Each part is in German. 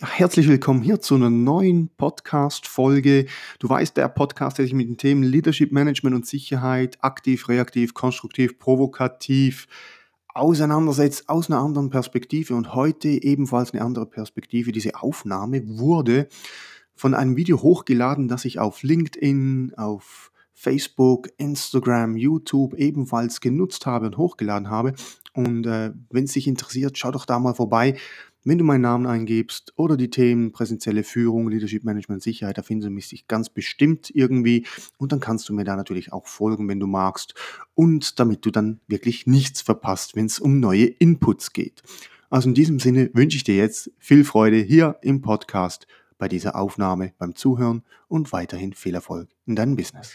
Ja, herzlich willkommen hier zu einer neuen Podcast-Folge. Du weißt, der Podcast, der sich mit den Themen Leadership Management und Sicherheit aktiv, reaktiv, konstruktiv, provokativ auseinandersetzt aus einer anderen Perspektive und heute ebenfalls eine andere Perspektive. Diese Aufnahme wurde von einem Video hochgeladen, das ich auf LinkedIn, auf Facebook, Instagram, YouTube ebenfalls genutzt habe und hochgeladen habe. Und äh, wenn es dich interessiert, schau doch da mal vorbei. Wenn du meinen Namen eingibst oder die Themen präsentielle Führung, Leadership Management, Sicherheit, da findest du mich ganz bestimmt irgendwie. Und dann kannst du mir da natürlich auch folgen, wenn du magst. Und damit du dann wirklich nichts verpasst, wenn es um neue Inputs geht. Also in diesem Sinne wünsche ich dir jetzt viel Freude hier im Podcast bei dieser Aufnahme, beim Zuhören und weiterhin viel Erfolg in deinem Business.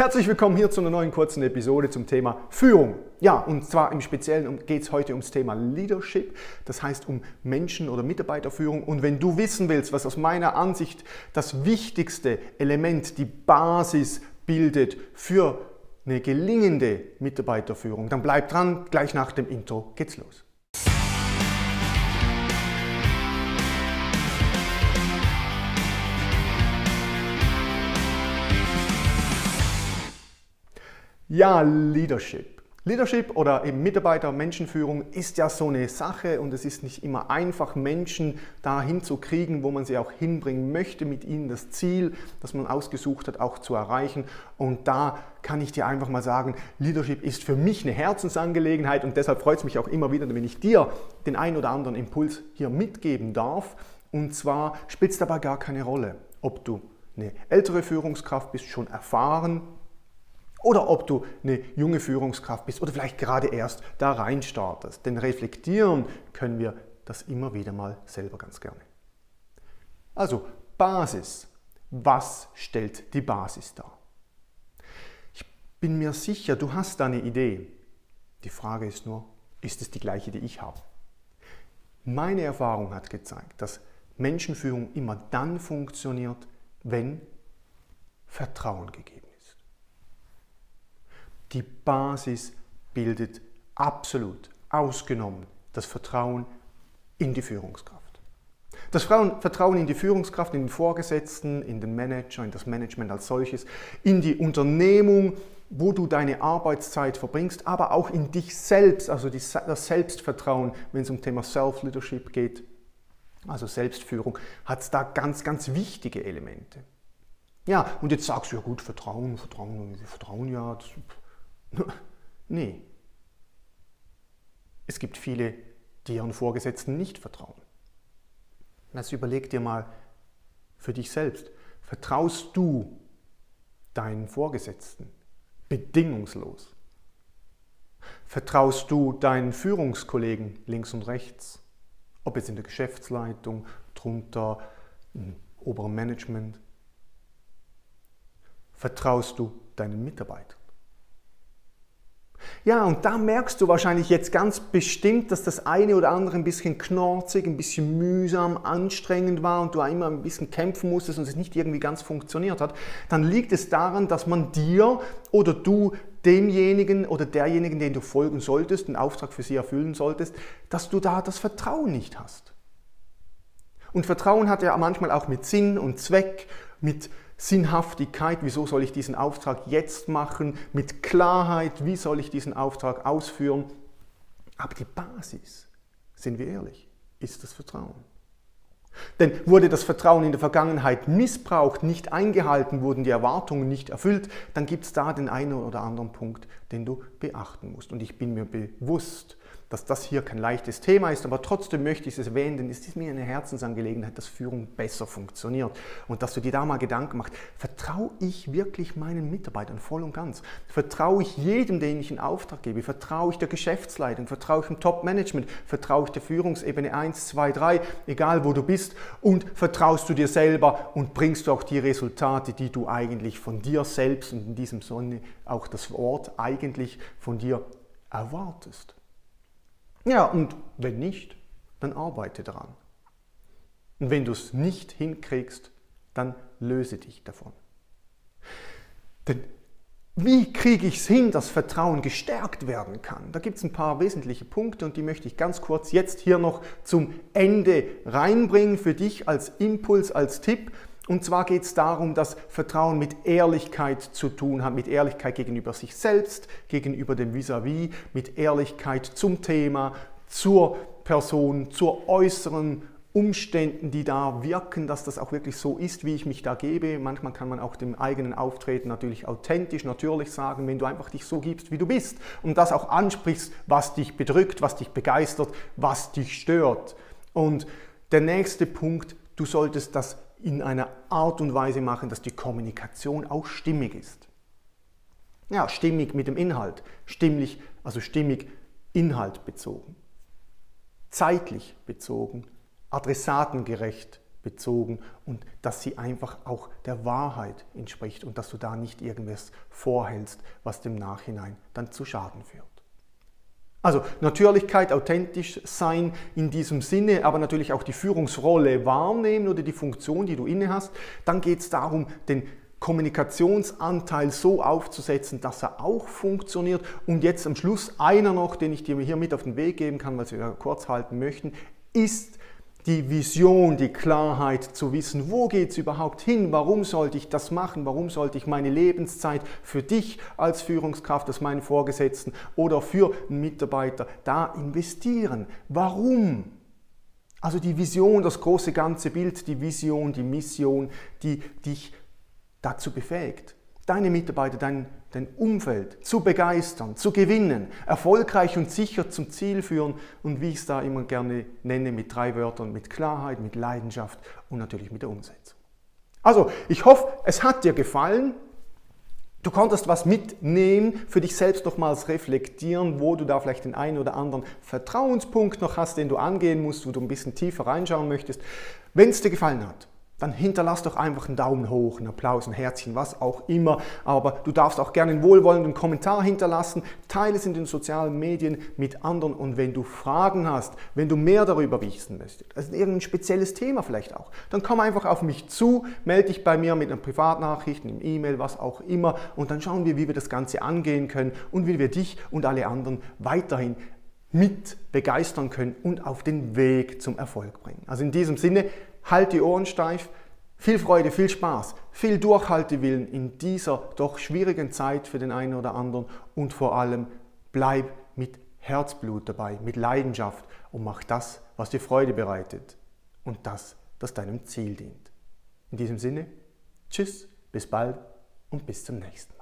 Herzlich willkommen hier zu einer neuen kurzen Episode zum Thema Führung. Ja, und zwar im Speziellen geht es heute ums Thema Leadership, das heißt um Menschen- oder Mitarbeiterführung. Und wenn du wissen willst, was aus meiner Ansicht das wichtigste Element, die Basis bildet für eine gelingende Mitarbeiterführung, dann bleib dran, gleich nach dem Intro geht's los. Ja, Leadership. Leadership oder eben Mitarbeiter, Menschenführung ist ja so eine Sache und es ist nicht immer einfach, Menschen dahin zu kriegen, wo man sie auch hinbringen möchte, mit ihnen das Ziel, das man ausgesucht hat, auch zu erreichen. Und da kann ich dir einfach mal sagen, Leadership ist für mich eine Herzensangelegenheit und deshalb freut es mich auch immer wieder, wenn ich dir den einen oder anderen Impuls hier mitgeben darf. Und zwar spielt es dabei gar keine Rolle, ob du eine ältere Führungskraft bist, schon erfahren, oder ob du eine junge Führungskraft bist oder vielleicht gerade erst da rein startest. Denn reflektieren können wir das immer wieder mal selber ganz gerne. Also Basis. Was stellt die Basis dar? Ich bin mir sicher, du hast da eine Idee. Die Frage ist nur, ist es die gleiche, die ich habe? Meine Erfahrung hat gezeigt, dass Menschenführung immer dann funktioniert, wenn Vertrauen gegeben die Basis bildet absolut, ausgenommen, das Vertrauen in die Führungskraft. Das Vertrauen in die Führungskraft, in den Vorgesetzten, in den Manager, in das Management als solches, in die Unternehmung, wo du deine Arbeitszeit verbringst, aber auch in dich selbst, also das Selbstvertrauen, wenn es um Thema Self-Leadership geht, also Selbstführung, hat es da ganz, ganz wichtige Elemente. Ja, und jetzt sagst du ja gut, Vertrauen, Vertrauen, Vertrauen, ja, das, nee. Es gibt viele, die ihren Vorgesetzten nicht vertrauen. Also überleg dir mal für dich selbst, vertraust du deinen Vorgesetzten bedingungslos? Vertraust du deinen Führungskollegen links und rechts? Ob jetzt in der Geschäftsleitung, drunter, im oberen Management? Vertraust du deinen Mitarbeitern? Ja, und da merkst du wahrscheinlich jetzt ganz bestimmt, dass das eine oder andere ein bisschen knorzig, ein bisschen mühsam, anstrengend war und du immer ein bisschen kämpfen musstest und es nicht irgendwie ganz funktioniert hat. Dann liegt es daran, dass man dir oder du demjenigen oder derjenigen, den du folgen solltest, einen Auftrag für sie erfüllen solltest, dass du da das Vertrauen nicht hast. Und Vertrauen hat ja manchmal auch mit Sinn und Zweck, mit Sinnhaftigkeit, wieso soll ich diesen Auftrag jetzt machen, mit Klarheit, wie soll ich diesen Auftrag ausführen. Aber die Basis, sind wir ehrlich, ist das Vertrauen. Denn wurde das Vertrauen in der Vergangenheit missbraucht, nicht eingehalten, wurden die Erwartungen nicht erfüllt, dann gibt es da den einen oder anderen Punkt, den du beachten musst. Und ich bin mir bewusst, dass das hier kein leichtes Thema ist, aber trotzdem möchte ich es erwähnen, denn es ist mir eine Herzensangelegenheit, dass Führung besser funktioniert und dass du dir da mal Gedanken machst, vertraue ich wirklich meinen Mitarbeitern voll und ganz? Vertraue ich jedem, den ich in Auftrag gebe? Vertraue ich der Geschäftsleitung? Vertraue ich dem Top-Management? Vertraue ich der Führungsebene 1, 2, 3, egal wo du bist? Und vertraust du dir selber und bringst du auch die Resultate, die du eigentlich von dir selbst und in diesem Sinne auch das Wort eigentlich von dir erwartest? Ja, und wenn nicht, dann arbeite daran. Und wenn du es nicht hinkriegst, dann löse dich davon. Denn wie kriege ich es hin, dass Vertrauen gestärkt werden kann? Da gibt es ein paar wesentliche Punkte und die möchte ich ganz kurz jetzt hier noch zum Ende reinbringen für dich als Impuls, als Tipp. Und zwar geht es darum, dass Vertrauen mit Ehrlichkeit zu tun hat, mit Ehrlichkeit gegenüber sich selbst, gegenüber dem Vis-à-vis, -vis, mit Ehrlichkeit zum Thema, zur Person, zur äußeren Umständen, die da wirken, dass das auch wirklich so ist, wie ich mich da gebe. Manchmal kann man auch dem eigenen Auftreten natürlich authentisch, natürlich sagen, wenn du einfach dich so gibst, wie du bist und das auch ansprichst, was dich bedrückt, was dich begeistert, was dich stört. Und der nächste Punkt, du solltest das in einer Art und Weise machen, dass die Kommunikation auch stimmig ist. Ja, stimmig mit dem Inhalt, stimmlich, also stimmig inhaltbezogen, zeitlich bezogen, adressatengerecht bezogen und dass sie einfach auch der Wahrheit entspricht und dass du da nicht irgendwas vorhältst, was dem Nachhinein dann zu Schaden führt. Also Natürlichkeit, authentisch sein in diesem Sinne, aber natürlich auch die Führungsrolle wahrnehmen oder die Funktion, die du inne hast. Dann geht es darum, den Kommunikationsanteil so aufzusetzen, dass er auch funktioniert. Und jetzt am Schluss einer noch, den ich dir hier mit auf den Weg geben kann, weil wir kurz halten möchten, ist die Vision, die Klarheit zu wissen, wo geht es überhaupt hin, warum sollte ich das machen, warum sollte ich meine Lebenszeit für dich als Führungskraft, als meinen Vorgesetzten oder für einen Mitarbeiter da investieren. Warum? Also die Vision, das große ganze Bild, die Vision, die Mission, die dich dazu befähigt deine Mitarbeiter, dein, dein Umfeld zu begeistern, zu gewinnen, erfolgreich und sicher zum Ziel führen und wie ich es da immer gerne nenne, mit drei Wörtern, mit Klarheit, mit Leidenschaft und natürlich mit der Umsetzung. Also, ich hoffe, es hat dir gefallen. Du konntest was mitnehmen, für dich selbst nochmals reflektieren, wo du da vielleicht den einen oder anderen Vertrauenspunkt noch hast, den du angehen musst, wo du ein bisschen tiefer reinschauen möchtest. Wenn es dir gefallen hat, dann hinterlass doch einfach einen Daumen hoch, einen Applaus, ein Herzchen, was auch immer. Aber du darfst auch gerne einen wohlwollenden Kommentar hinterlassen. Teile es in den sozialen Medien mit anderen. Und wenn du Fragen hast, wenn du mehr darüber wissen möchtest, also irgendein spezielles Thema vielleicht auch, dann komm einfach auf mich zu, melde dich bei mir mit einer Privatnachricht, einem E-Mail, was auch immer. Und dann schauen wir, wie wir das Ganze angehen können und wie wir dich und alle anderen weiterhin mit begeistern können und auf den Weg zum Erfolg bringen. Also in diesem Sinne, halt die Ohren steif, viel Freude, viel Spaß, viel Durchhaltewillen in dieser doch schwierigen Zeit für den einen oder anderen. Und vor allem bleib mit Herzblut dabei, mit Leidenschaft und mach das, was dir Freude bereitet. Und das, das deinem Ziel dient. In diesem Sinne, tschüss, bis bald und bis zum nächsten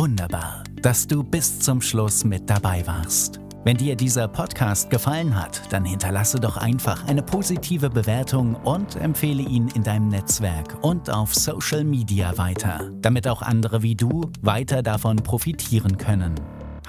Wunderbar, dass du bis zum Schluss mit dabei warst. Wenn dir dieser Podcast gefallen hat, dann hinterlasse doch einfach eine positive Bewertung und empfehle ihn in deinem Netzwerk und auf Social Media weiter, damit auch andere wie du weiter davon profitieren können.